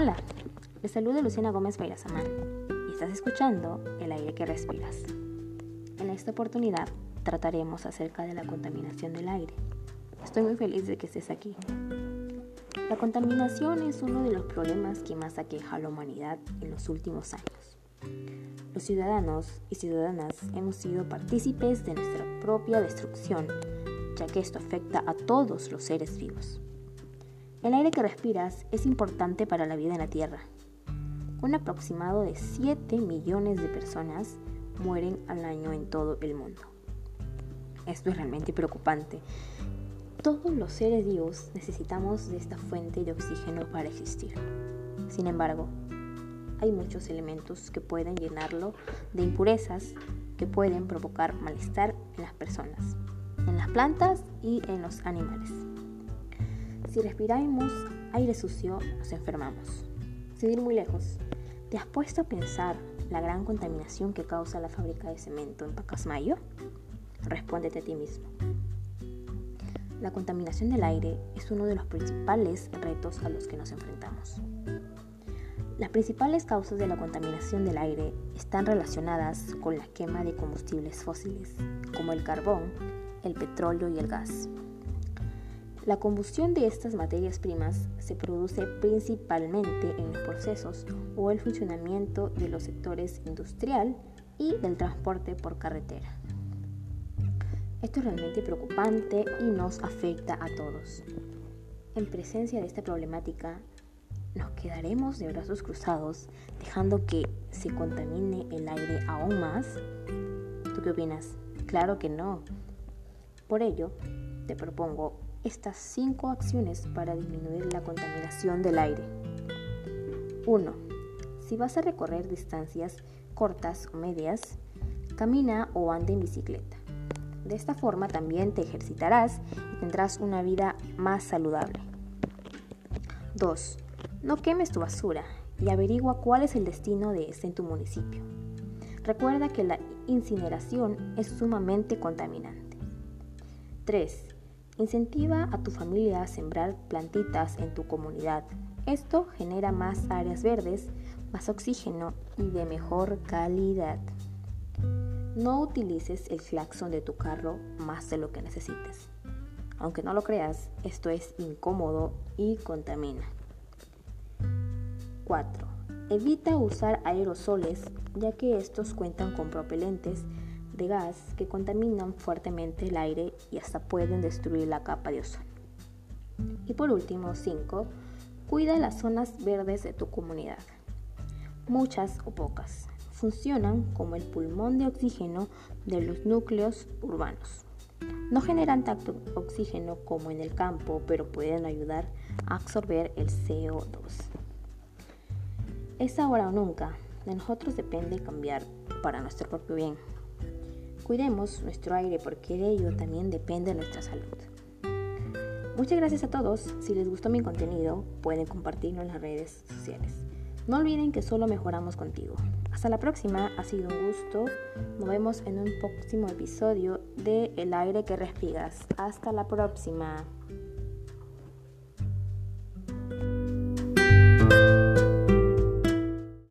Hola, les saluda Luciana Gómez Bayrazamán y estás escuchando El aire que respiras. En esta oportunidad trataremos acerca de la contaminación del aire. Estoy muy feliz de que estés aquí. La contaminación es uno de los problemas que más aqueja a la humanidad en los últimos años. Los ciudadanos y ciudadanas hemos sido partícipes de nuestra propia destrucción, ya que esto afecta a todos los seres vivos. El aire que respiras es importante para la vida en la Tierra. Un aproximado de 7 millones de personas mueren al año en todo el mundo. Esto es realmente preocupante. Todos los seres vivos necesitamos de esta fuente de oxígeno para existir. Sin embargo, hay muchos elementos que pueden llenarlo de impurezas que pueden provocar malestar en las personas, en las plantas y en los animales. Si respiramos aire sucio, nos enfermamos. Sin ir muy lejos, ¿te has puesto a pensar la gran contaminación que causa la fábrica de cemento en Pacasmayo? Respóndete a ti mismo. La contaminación del aire es uno de los principales retos a los que nos enfrentamos. Las principales causas de la contaminación del aire están relacionadas con la quema de combustibles fósiles, como el carbón, el petróleo y el gas. La combustión de estas materias primas se produce principalmente en los procesos o el funcionamiento de los sectores industrial y del transporte por carretera. Esto es realmente preocupante y nos afecta a todos. En presencia de esta problemática, ¿nos quedaremos de brazos cruzados dejando que se contamine el aire aún más? ¿Tú qué opinas? Claro que no. Por ello, te propongo estas cinco acciones para disminuir la contaminación del aire. 1. Si vas a recorrer distancias cortas o medias, camina o anda en bicicleta. De esta forma también te ejercitarás y tendrás una vida más saludable. 2. No quemes tu basura y averigua cuál es el destino de este en tu municipio. Recuerda que la incineración es sumamente contaminante. 3. Incentiva a tu familia a sembrar plantitas en tu comunidad. Esto genera más áreas verdes, más oxígeno y de mejor calidad. No utilices el claxon de tu carro más de lo que necesites. Aunque no lo creas, esto es incómodo y contamina. 4. Evita usar aerosoles ya que estos cuentan con propelentes de gas que contaminan fuertemente el aire y hasta pueden destruir la capa de ozono. Y por último, 5. Cuida las zonas verdes de tu comunidad. Muchas o pocas funcionan como el pulmón de oxígeno de los núcleos urbanos. No generan tanto oxígeno como en el campo, pero pueden ayudar a absorber el CO2. Es ahora o nunca. De nosotros depende cambiar para nuestro propio bien. Cuidemos nuestro aire porque de ello también depende nuestra salud. Muchas gracias a todos. Si les gustó mi contenido, pueden compartirlo en las redes sociales. No olviden que solo mejoramos contigo. Hasta la próxima, ha sido un gusto. Nos vemos en un próximo episodio de El aire que respiras. Hasta la próxima.